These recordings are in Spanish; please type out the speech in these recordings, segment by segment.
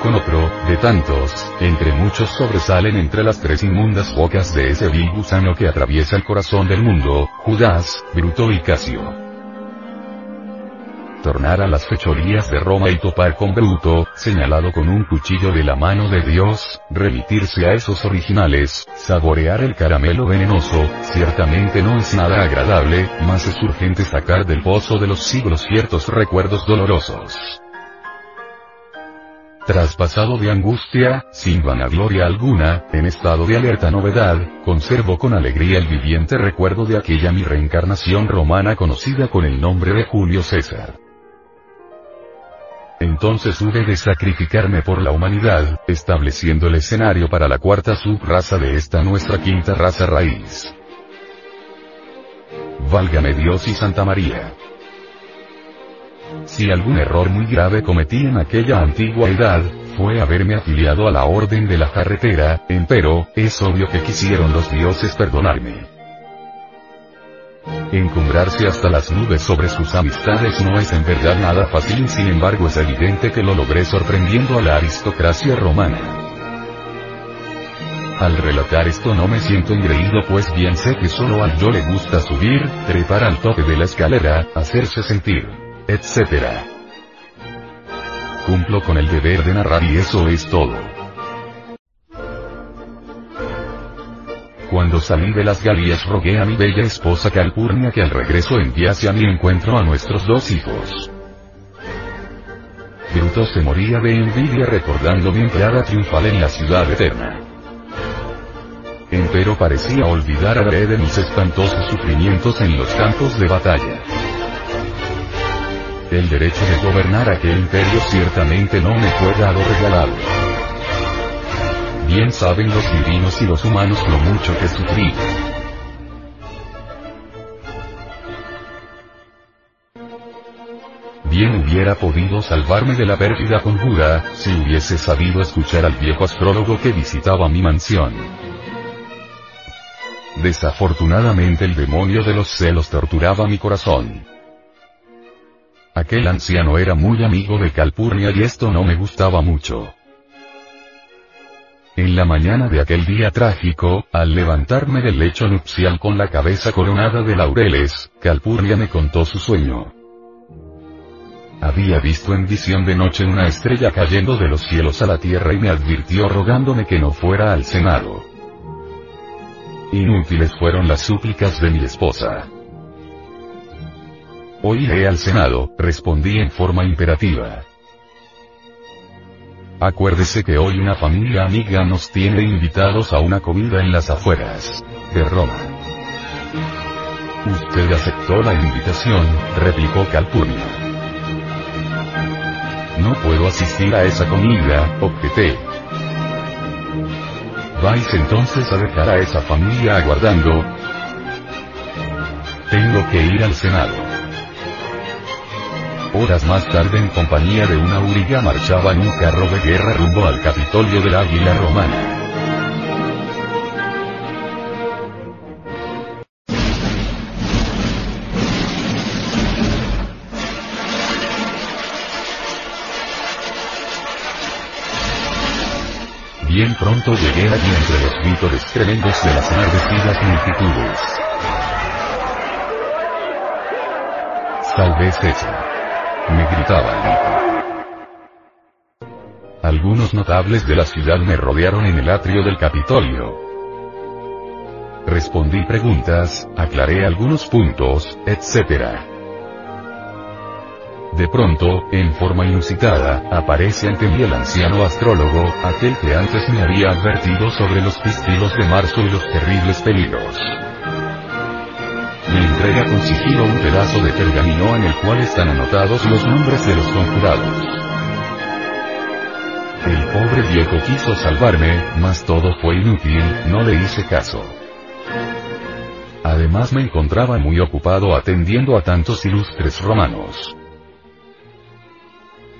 con otro, de tantos, entre muchos sobresalen entre las tres inmundas bocas de ese vil gusano que atraviesa el corazón del mundo, Judas, Bruto y Casio tornar a las fechorías de Roma y topar con Bruto, señalado con un cuchillo de la mano de Dios, remitirse a esos originales, saborear el caramelo venenoso, ciertamente no es nada agradable, más es urgente sacar del pozo de los siglos ciertos recuerdos dolorosos. Traspasado de angustia, sin vanagloria alguna, en estado de alerta novedad, conservo con alegría el viviente recuerdo de aquella mi reencarnación romana conocida con el nombre de Julio César. Entonces hube de sacrificarme por la humanidad, estableciendo el escenario para la cuarta subraza de esta nuestra quinta raza raíz. Válgame Dios y Santa María. Si algún error muy grave cometí en aquella antigua edad, fue haberme afiliado a la orden de la carretera, empero, es obvio que quisieron los dioses perdonarme. Encumbrarse hasta las nubes sobre sus amistades no es en verdad nada fácil sin embargo es evidente que lo logré sorprendiendo a la aristocracia romana. Al relatar esto no me siento engreído pues bien sé que solo al yo le gusta subir, trepar al tope de la escalera, hacerse sentir, etc. Cumplo con el deber de narrar y eso es todo. Cuando salí de las Galías rogué a mi bella esposa Calpurnia que al regreso enviase a mi encuentro a nuestros dos hijos. Bruto se moría de envidia recordando mi entrada triunfal en la ciudad eterna. Empero parecía olvidar a de mis espantosos sufrimientos en los campos de batalla. El derecho de gobernar aquel imperio ciertamente no me fue dado regalado. Bien saben los divinos y los humanos lo mucho que sufrí. Bien hubiera podido salvarme de la pérdida conjura, si hubiese sabido escuchar al viejo astrólogo que visitaba mi mansión. Desafortunadamente el demonio de los celos torturaba mi corazón. Aquel anciano era muy amigo de Calpurnia y esto no me gustaba mucho. En la mañana de aquel día trágico, al levantarme del lecho nupcial con la cabeza coronada de laureles, Calpurnia me contó su sueño. Había visto en visión de noche una estrella cayendo de los cielos a la tierra y me advirtió rogándome que no fuera al Senado. Inútiles fueron las súplicas de mi esposa. Hoy iré al Senado, respondí en forma imperativa. Acuérdese que hoy una familia amiga nos tiene invitados a una comida en las afueras de Roma. Usted aceptó la invitación, replicó Calpurnia. No puedo asistir a esa comida, objeté. ¿Vais entonces a dejar a esa familia aguardando? Tengo que ir al Senado. Horas más tarde en compañía de una auriga marchaba en un carro de guerra rumbo al Capitolio de la Águila Romana. Bien pronto llegué allí entre los vítores tremendos de las enardecidas multitudes. Salve César me gritaban. algunos notables de la ciudad me rodearon en el atrio del Capitolio. Respondí preguntas, aclaré algunos puntos, etc. De pronto, en forma inusitada, aparece ante mí el anciano astrólogo, aquel que antes me había advertido sobre los pistilos de marzo y los terribles peligros. Me entrega con sigilo un pedazo de pergamino en el cual están anotados los nombres de los conjurados. El pobre viejo quiso salvarme, mas todo fue inútil, no le hice caso. Además me encontraba muy ocupado atendiendo a tantos ilustres romanos.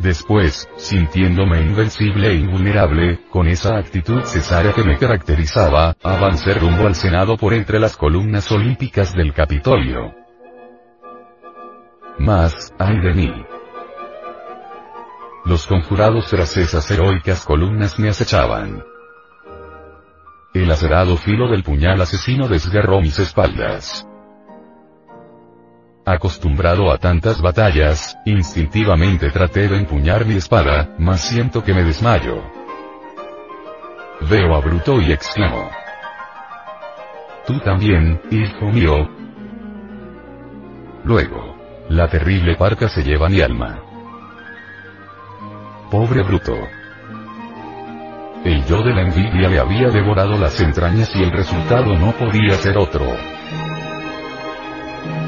Después, sintiéndome invencible e invulnerable, con esa actitud cesárea que me caracterizaba, avancé rumbo al Senado por entre las columnas olímpicas del Capitolio. Mas, ay de mí. Los conjurados tras esas heroicas columnas me acechaban. El acerado filo del puñal asesino desgarró mis espaldas. Acostumbrado a tantas batallas, instintivamente traté de empuñar mi espada, mas siento que me desmayo. Veo a Bruto y exclamo. Tú también, hijo mío. Luego. La terrible parca se lleva mi alma. Pobre Bruto. El yo de la envidia le había devorado las entrañas y el resultado no podía ser otro.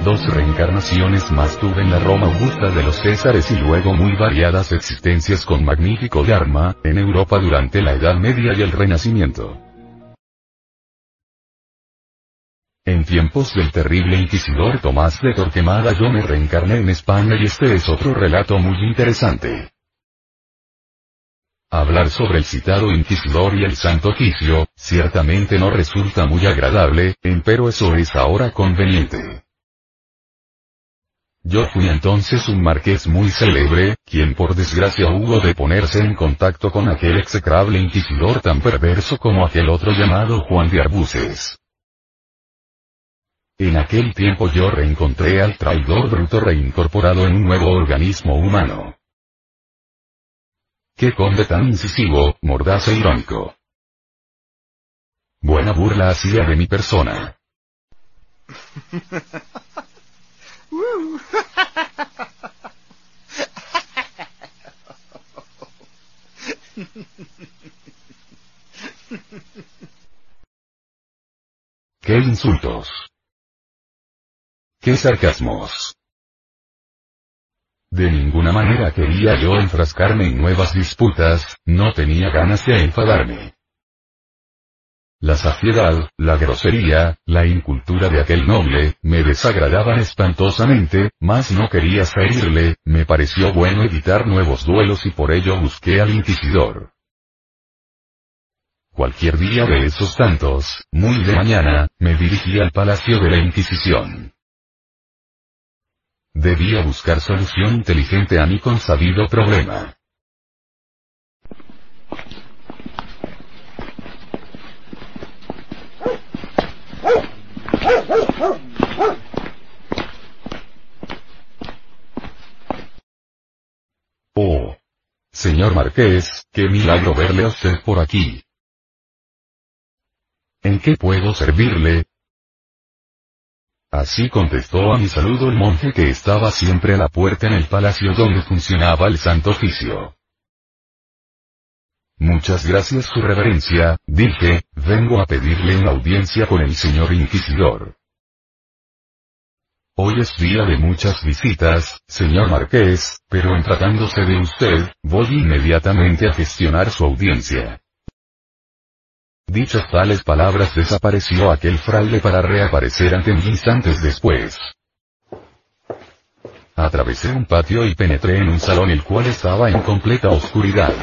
Dos reencarnaciones más tuve en la Roma augusta de los Césares y luego muy variadas existencias con magnífico Dharma, en Europa durante la Edad Media y el Renacimiento. En tiempos del terrible inquisidor Tomás de Torquemada yo me reencarné en España y este es otro relato muy interesante. Hablar sobre el citado inquisidor y el santo oficio, ciertamente no resulta muy agradable, empero eso es ahora conveniente. Yo fui entonces un marqués muy célebre, quien por desgracia hubo de ponerse en contacto con aquel execrable inquisidor tan perverso como aquel otro llamado Juan de Arbuces. En aquel tiempo yo reencontré al traidor bruto reincorporado en un nuevo organismo humano. Qué conde tan incisivo, mordaz e irónico. Buena burla hacía de mi persona. ¡Qué insultos! ¡Qué sarcasmos! De ninguna manera quería yo enfrascarme en nuevas disputas, no tenía ganas de enfadarme. La saciedad, la grosería, la incultura de aquel noble, me desagradaban espantosamente, mas no quería ferirle, me pareció bueno evitar nuevos duelos y por ello busqué al inquisidor. Cualquier día de esos tantos, muy de mañana, me dirigí al palacio de la Inquisición. Debía buscar solución inteligente a mi consabido problema. Oh. Señor Marqués, qué milagro verle a usted por aquí. ¿En qué puedo servirle? Así contestó a mi saludo el monje que estaba siempre a la puerta en el palacio donde funcionaba el santo oficio. Muchas gracias su reverencia, dije, vengo a pedirle una audiencia con el señor inquisidor. Hoy es día de muchas visitas, señor Marqués, pero en tratándose de usted, voy inmediatamente a gestionar su audiencia. Dichas tales palabras desapareció aquel fraile para reaparecer ante mí instantes después. Atravesé un patio y penetré en un salón el cual estaba en completa oscuridad.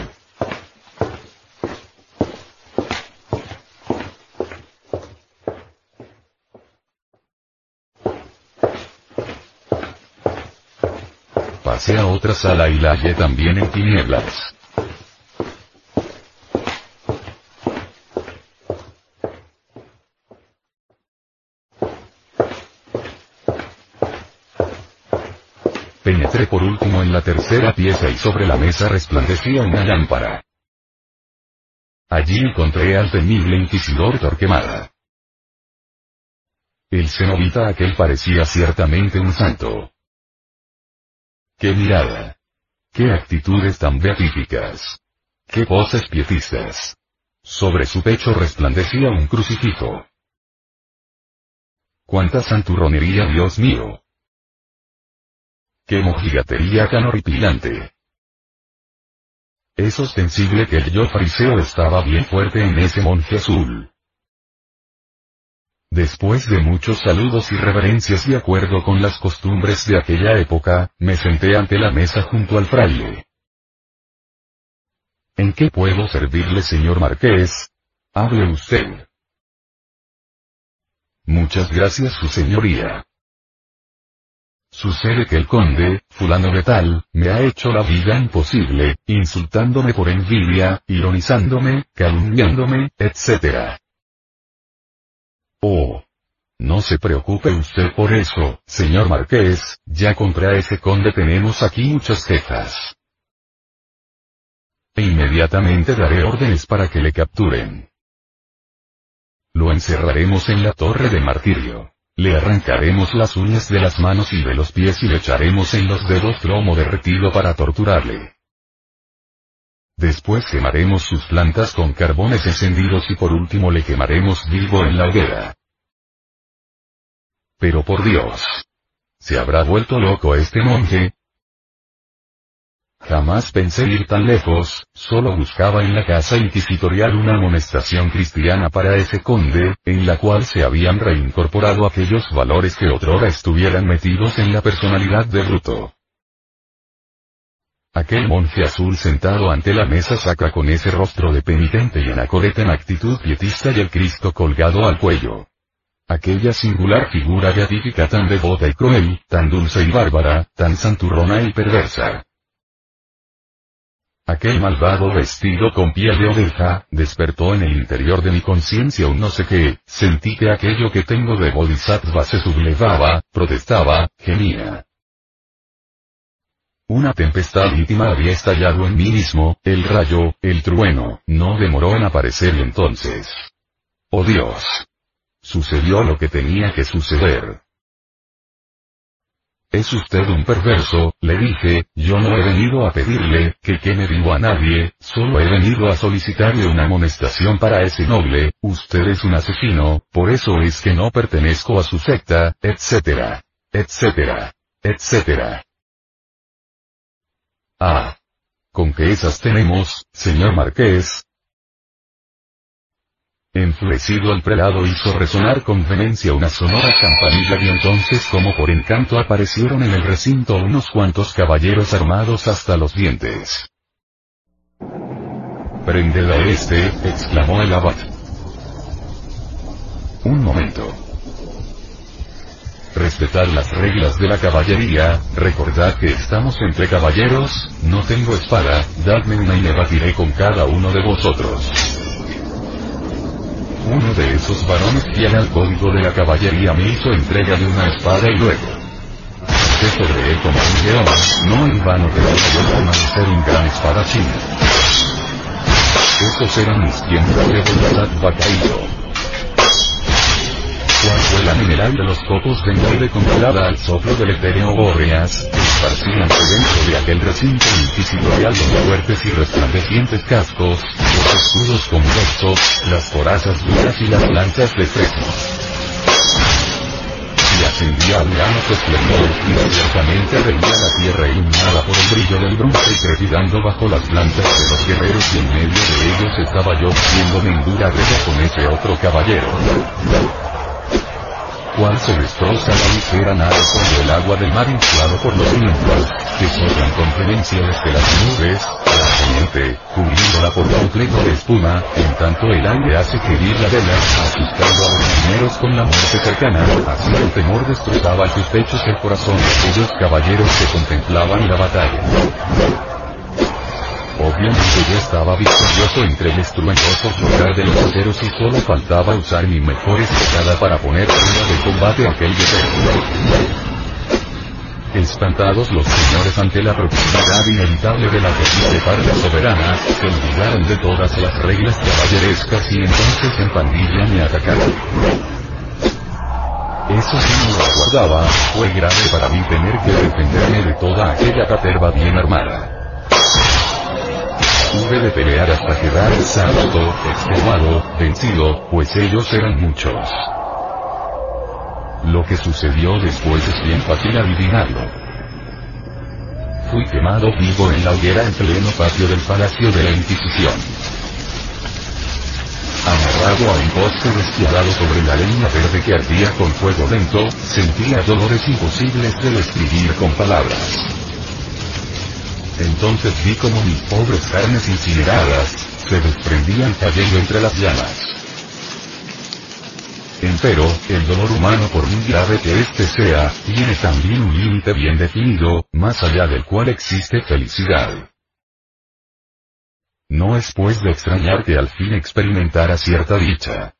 Pasé a otra sala y la hallé también en tinieblas. Penetré por último en la tercera pieza y sobre la mesa resplandecía una lámpara. Allí encontré al temible inquisidor Torquemada. El cenobita aquel parecía ciertamente un santo. ¡Qué mirada! ¡Qué actitudes tan beatíficas! ¡Qué voces pietistas! Sobre su pecho resplandecía un crucifijo. ¡Cuánta santurronería, Dios mío! ¡Qué mojigatería tan horripilante! Es ostensible que el yo fariseo estaba bien fuerte en ese monje azul. Después de muchos saludos y reverencias y acuerdo con las costumbres de aquella época, me senté ante la mesa junto al fraile. ¿En qué puedo servirle, señor marqués? Hable usted. Muchas gracias, su señoría. Sucede que el conde, fulano de tal, me ha hecho la vida imposible, insultándome por envidia, ironizándome, calumniándome, etc. Oh. No se preocupe usted por eso, señor marqués, ya contra ese conde tenemos aquí muchas quejas. E inmediatamente daré órdenes para que le capturen. Lo encerraremos en la torre de martirio. Le arrancaremos las uñas de las manos y de los pies y le echaremos en los dedos plomo derretido para torturarle. Después quemaremos sus plantas con carbones encendidos y por último le quemaremos vivo en la hoguera. Pero por Dios. ¿Se habrá vuelto loco este monje? Jamás pensé ir tan lejos, solo buscaba en la casa inquisitorial una amonestación cristiana para ese conde, en la cual se habían reincorporado aquellos valores que otrora estuvieran metidos en la personalidad de Bruto. Aquel monje azul sentado ante la mesa sacra con ese rostro de penitente y anacoreta en actitud pietista y el Cristo colgado al cuello. Aquella singular figura beatífica tan devota y cruel, tan dulce y bárbara, tan santurrona y perversa. Aquel malvado vestido con piel de oveja, despertó en el interior de mi conciencia un no sé qué, sentí que aquello que tengo de bodhisattva se sublevaba, protestaba, gemía. Una tempestad íntima había estallado en mí mismo, el rayo, el trueno, no demoró en aparecer y entonces. ¡Oh Dios! Sucedió lo que tenía que suceder. Es usted un perverso, le dije, yo no he venido a pedirle, que queme vivo a nadie, solo he venido a solicitarle una amonestación para ese noble, usted es un asesino, por eso es que no pertenezco a su secta, etcétera, etcétera, etcétera. Ah. ¿Con qué esas tenemos, señor Marqués? Enfurecido el prelado hizo resonar con vehemencia una sonora campanilla y entonces como por encanto aparecieron en el recinto unos cuantos caballeros armados hasta los dientes. Prended a este, exclamó el abad. Un momento. Respetad las reglas de la caballería, recordad que estamos entre caballeros, no tengo espada, dadme una y me batiré con cada uno de vosotros. Uno de esos varones fiel al código de la caballería me hizo entrega de una espada y luego. Sobre él como un león, no en vano que yo ser un gran espadachín. Esos eran mis tiempos de voluntad vacaído. Fue la mineral de los copos de nieve congelada al soplo del etéreo Bóreas, esparcíanse dentro de aquel recinto inquisitorial los fuertes y resplandecientes cascos, los escudos convexos, las corazas duras y las lanzas de fresno. Ascendía al grano esplendor, y ciertamente veía la tierra iluminada por el brillo del bronce y bajo las plantas de los guerreros y en medio de ellos estaba yo, viéndome en dura guerra con ese otro caballero cual se destroza la ligera nave cuando el agua del mar inflado por los vientos, que soplan con frecuencia desde las nubes, la poniente, cubriéndola por completo de espuma, en tanto el aire hace querir la vela, asustando a los marineros con la muerte cercana, así el temor destrozaba sus pechos el corazón de aquellos caballeros que contemplaban la batalla. Obviamente yo estaba victorioso entre el estruendoso flotar de los aceros y solo faltaba usar mi mejor estocada para poner fuera de combate a aquel guerrero. Espantados los señores ante la proximidad inevitable de la terrible parte soberana, se olvidaron de todas las reglas caballerescas y entonces en pandilla me atacaron. Eso sí no lo aguardaba, fue grave para mí tener que defenderme de toda aquella caterva bien armada. Tuve de pelear hasta quedar exhausto, extenuado, vencido, pues ellos eran muchos. Lo que sucedió después es bien fácil adivinarlo. Fui quemado vivo en la hoguera en pleno patio del Palacio de la Inquisición. Amarrado a un poste despiadado sobre la leña verde que ardía con fuego lento, sentía dolores imposibles de describir con palabras. Entonces vi como mis pobres carnes incineradas, se desprendían cayendo entre las llamas. Empero, el dolor humano por muy grave que éste sea, tiene también un límite bien definido, más allá del cual existe felicidad. No es pues de extrañar que al fin experimentara cierta dicha.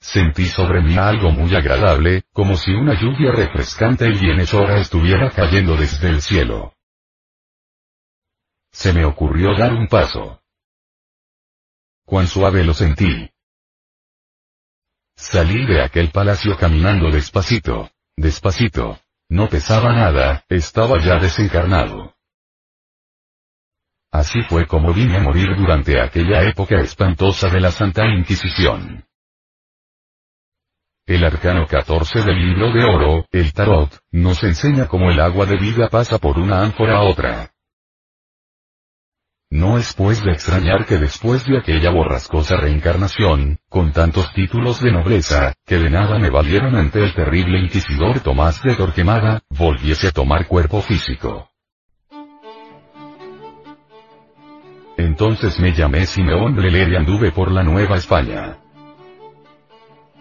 Sentí sobre mí algo muy agradable, como si una lluvia refrescante y bienhechora estuviera cayendo desde el cielo. Se me ocurrió dar un paso. Cuán suave lo sentí. Salí de aquel palacio caminando despacito. Despacito. No pesaba nada, estaba ya desencarnado. Así fue como vine a morir durante aquella época espantosa de la Santa Inquisición. El arcano 14 del libro de oro, el tarot, nos enseña cómo el agua de vida pasa por una ánfora a otra. No es pues de extrañar que después de aquella borrascosa reencarnación, con tantos títulos de nobleza, que de nada me valieron ante el terrible inquisidor Tomás de Torquemada, volviese a tomar cuerpo físico. Entonces me llamé Simeón Bleler y anduve por la Nueva España.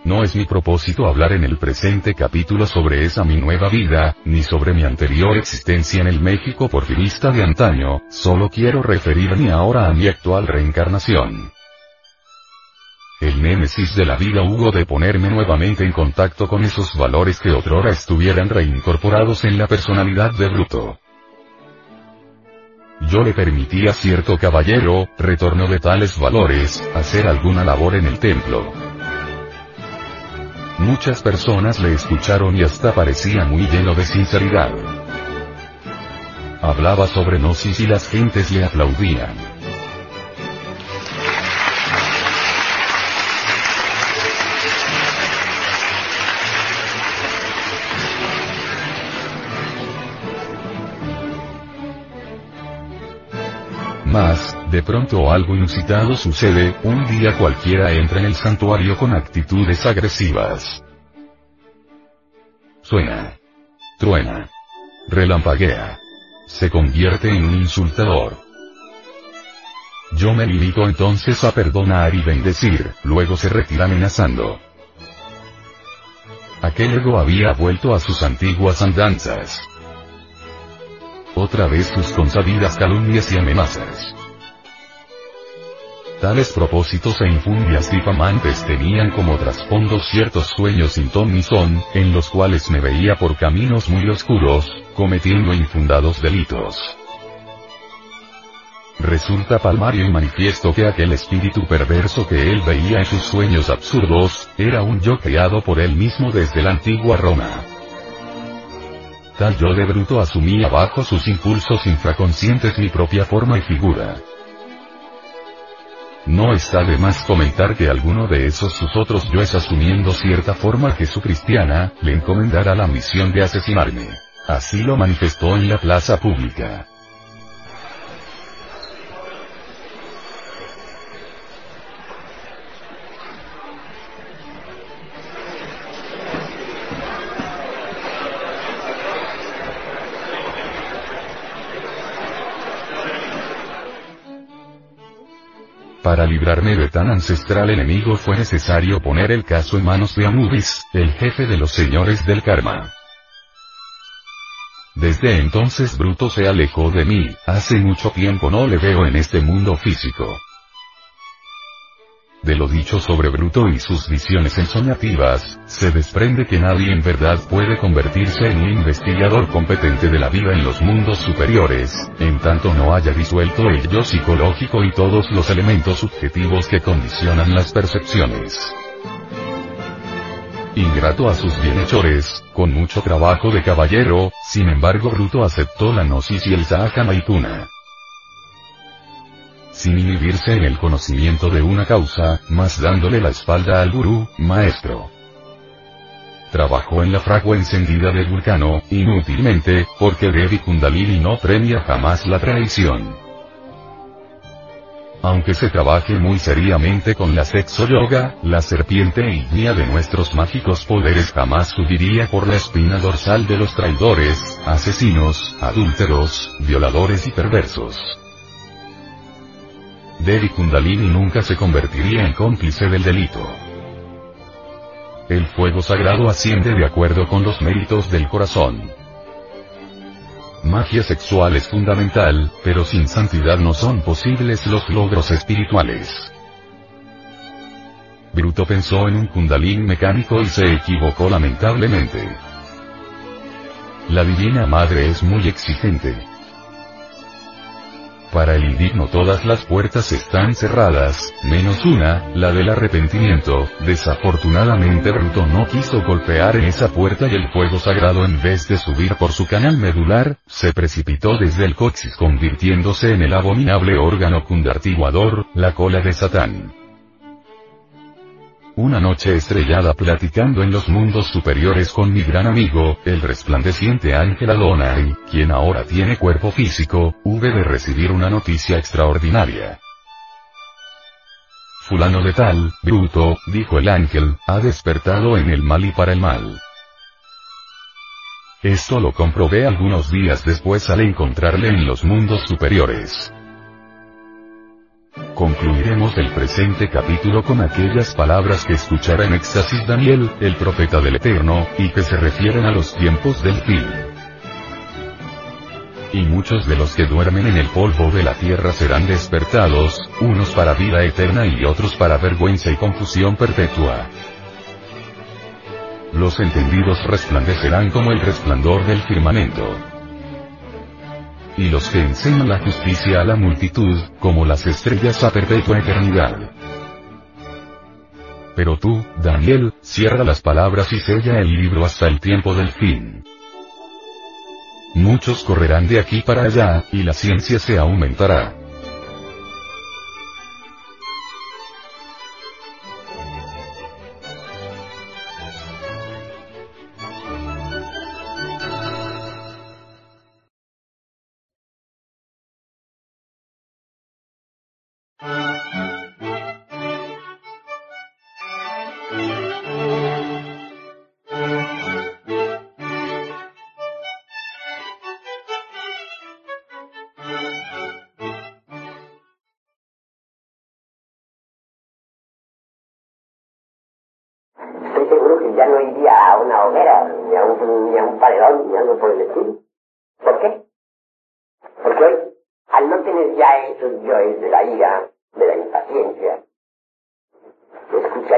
No es mi propósito hablar en el presente capítulo sobre esa mi nueva vida, ni sobre mi anterior existencia en el México porfirista de antaño, solo quiero referirme ahora a mi actual reencarnación. El némesis de la vida hubo de ponerme nuevamente en contacto con esos valores que otrora estuvieran reincorporados en la personalidad de Bruto. Yo le permití a cierto caballero, retorno de tales valores, hacer alguna labor en el templo. Muchas personas le escucharon y hasta parecía muy lleno de sinceridad. Hablaba sobre Gnosis y las gentes le aplaudían. Mas, de pronto algo inusitado sucede, un día cualquiera entra en el santuario con actitudes agresivas. Suena. Truena. Relampaguea. Se convierte en un insultador. Yo me limito entonces a perdonar y bendecir, luego se retira amenazando. Aquel ego había vuelto a sus antiguas andanzas otra vez sus consabidas calumnias y amenazas. Tales propósitos e infundias difamantes tenían como trasfondo ciertos sueños sin ton ni son, en los cuales me veía por caminos muy oscuros, cometiendo infundados delitos. Resulta palmario y manifiesto que aquel espíritu perverso que él veía en sus sueños absurdos, era un yo creado por él mismo desde la antigua Roma tal yo de bruto asumía bajo sus impulsos infraconscientes mi propia forma y figura. No está de más comentar que alguno de esos sus otros yoes asumiendo cierta forma jesucristiana, le encomendara la misión de asesinarme. Así lo manifestó en la plaza pública. Para librarme de tan ancestral enemigo fue necesario poner el caso en manos de Anubis, el jefe de los señores del karma. Desde entonces Bruto se alejó de mí, hace mucho tiempo no le veo en este mundo físico. De lo dicho sobre Bruto y sus visiones ensoñativas, se desprende que nadie en verdad puede convertirse en un investigador competente de la vida en los mundos superiores, en tanto no haya disuelto el yo psicológico y todos los elementos subjetivos que condicionan las percepciones. Ingrato a sus bienhechores, con mucho trabajo de caballero, sin embargo Bruto aceptó la gnosis y el Sahaja Maipuna sin inhibirse en el conocimiento de una causa, más dándole la espalda al gurú, maestro. Trabajó en la fragua encendida del vulcano, inútilmente, porque Devi Kundalini no premia jamás la traición. Aunque se trabaje muy seriamente con la sexo yoga, la serpiente ignia de nuestros mágicos poderes jamás subiría por la espina dorsal de los traidores, asesinos, adúlteros, violadores y perversos. Devi Kundalini nunca se convertiría en cómplice del delito. El fuego sagrado asciende de acuerdo con los méritos del corazón. Magia sexual es fundamental, pero sin santidad no son posibles los logros espirituales. Bruto pensó en un kundalini mecánico y se equivocó lamentablemente. La Divina Madre es muy exigente. Para el indigno todas las puertas están cerradas, menos una, la del arrepentimiento. Desafortunadamente Bruto no quiso golpear en esa puerta y el fuego sagrado en vez de subir por su canal medular, se precipitó desde el coxis convirtiéndose en el abominable órgano cundartiguador, la cola de Satán. Una noche estrellada platicando en los mundos superiores con mi gran amigo, el resplandeciente Ángel Adonai, quien ahora tiene cuerpo físico, hube de recibir una noticia extraordinaria. Fulano de tal, bruto, dijo el ángel, ha despertado en el mal y para el mal. Esto lo comprobé algunos días después al encontrarle en los mundos superiores. Concluiremos el presente capítulo con aquellas palabras que escuchará en éxtasis Daniel, el profeta del Eterno, y que se refieren a los tiempos del fin. Y muchos de los que duermen en el polvo de la tierra serán despertados, unos para vida eterna y otros para vergüenza y confusión perpetua. Los entendidos resplandecerán como el resplandor del firmamento y los que enseñan la justicia a la multitud, como las estrellas a perpetua eternidad. Pero tú, Daniel, cierra las palabras y sella el libro hasta el tiempo del fin. Muchos correrán de aquí para allá, y la ciencia se aumentará.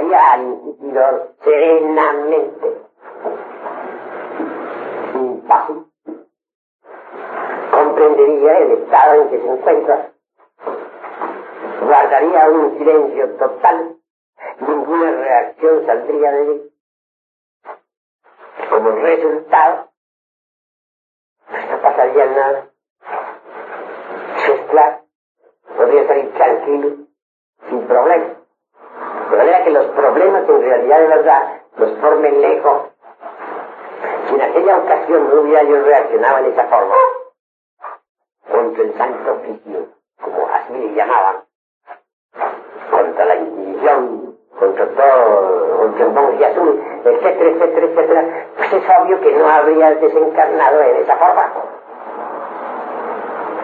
Al inquisidor serenamente, sin paso, comprendería el estado en que se encuentra, guardaría un silencio total, ninguna reacción saldría de él, como resultado, no pasaría nada. claro, podría salir tranquilo, sin problema. De manera que los problemas en realidad de verdad los formen lejos. Si en aquella ocasión no hubiera yo reaccionado en esa forma, contra el santo oficio, como así le llamaban, contra la Inquisición, contra todo, contra el monje azul, etcétera, etcétera, etcétera, pues es obvio que no habría desencarnado en esa forma.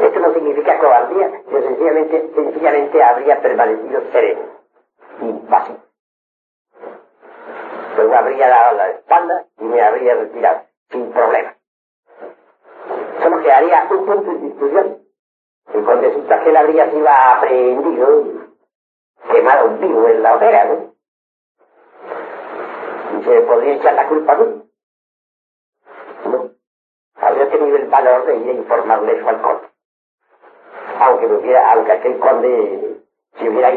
Esto no significa cobardía, yo sencillamente, sencillamente habría permanecido sereno, impasivo. Luego habría dado la espalda y me habría retirado, sin problema. Solo quedaría un punto de discusión. El conde Sutagel habría sido aprehendido quemado vivo en la hoguera, ¿no? Y se podría echar la culpa a mí. No. Habría tenido el valor de ir a informarle eso al conde. Aunque aunque aquel conde se hubiera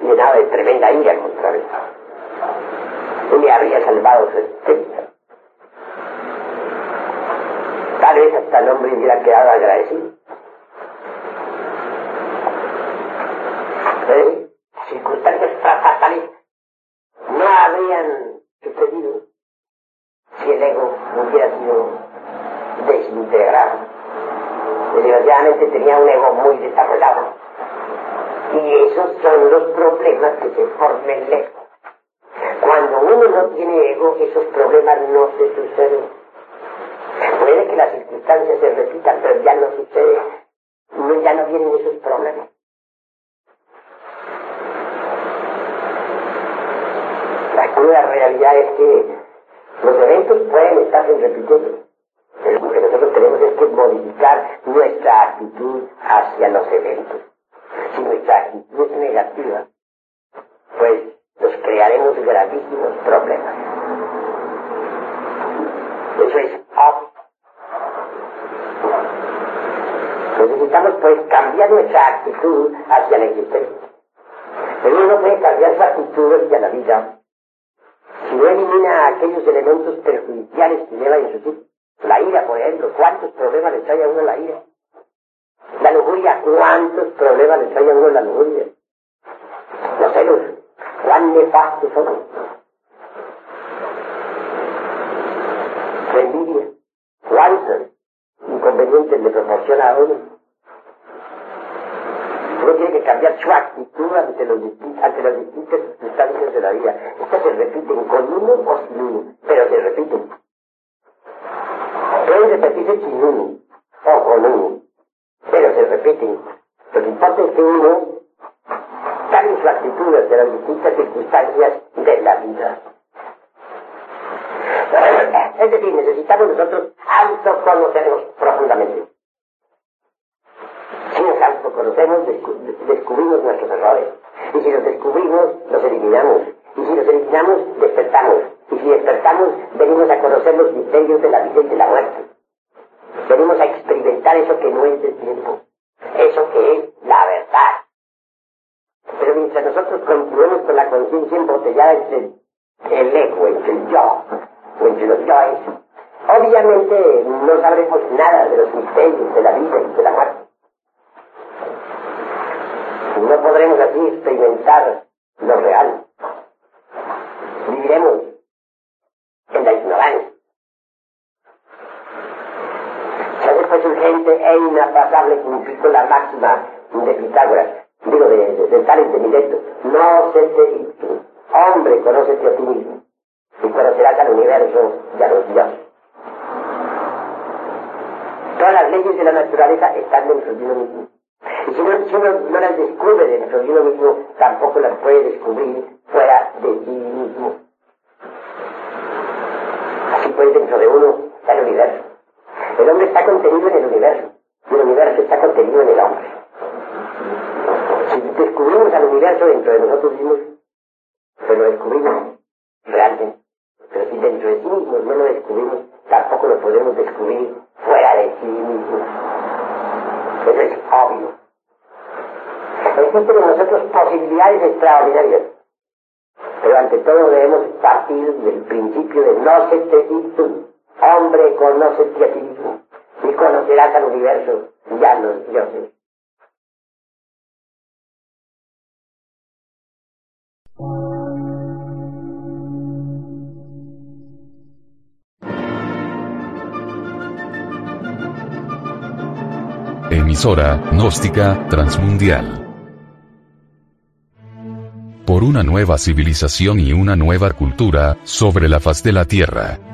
llenado de tremenda ira contra él. Y le habría salvado su espíritu. Tal vez hasta el hombre hubiera quedado agradecido. ¿Eh? Circunstancias fatales no habrían sucedido si el ego hubiera sido desintegrado. Desgraciadamente tenía un ego muy desarrollado. Y esos son los problemas que se forman en el ego. Cuando uno no tiene ego, esos problemas no se suceden. Puede que las circunstancias se repitan, pero ya no sucede, ya no vienen esos problemas. La realidad es que los eventos pueden estar repitiendo. Pero lo que nosotros tenemos es que modificar nuestra actitud hacia los eventos. Si nuestra actitud es negativa, pues nos crearemos gravísimos problemas. Eso es Necesitamos pues cambiar nuestra actitud hacia la existencia. Pero uno no puede cambiar su actitud hacia la vida si no elimina aquellos elementos perjudiciales que lleva en su tipo. La ira, por ejemplo, ¿cuántos problemas le trae a uno la ira? Lujuria, ¿cuántos problemas le trae a uno la lujuria? Los celos, ¿cuán nefastos son? La ¿cuántos inconvenientes le proporciona a uno? Uno tiene que cambiar su actitud ante, los ante las distintas circunstancias de la vida. Estas se repiten con uno o sin uno, pero se repiten. Pueden repetirse sin uno o con uno, pero se repiten. Lo que importa es que uno cambie su actitud ante las distintas circunstancias de la vida. Es decir, necesitamos nosotros autoconocernos profundamente conocemos, descubrimos nuestros errores. Y si los descubrimos, los eliminamos. Y si los eliminamos, despertamos. Y si despertamos, venimos a conocer los misterios de la vida y de la muerte. Venimos a experimentar eso que no es del tiempo. Eso que es la verdad. Pero mientras nosotros continuemos con la conciencia embotellada entre el ego, entre el yo, o entre los yoes, obviamente no sabremos nada de los misterios de la vida y de la muerte. No podremos así experimentar lo real. Viviremos en la ignorancia. Se hace pues urgente e inapasable cumplir la máxima de Pitágoras, digo, de, de, de. No se te hombre, conócete a ti mismo y conocerás al universo y a los dioses. Todas las leyes de la naturaleza están dentro de uno mismo. Y si uno, no las descubre dentro de uno mismo, tampoco las puede descubrir fuera de sí mismo. Así pues, dentro de uno está el universo. El hombre está contenido en el universo. Y el universo está contenido en el hombre. Si descubrimos al universo dentro de nosotros mismos, pues lo descubrimos realmente. Pero si dentro de sí mismos no lo descubrimos, tampoco lo podemos descubrir fuera de sí mismos. Eso es obvio. Existen en nosotros posibilidades extraordinarias. Pero ante todo debemos partir del principio de no se te. Hombre, conócete a ti mismo conocerás al universo y a los dioses. Emisora, gnóstica, transmundial por una nueva civilización y una nueva cultura, sobre la faz de la Tierra.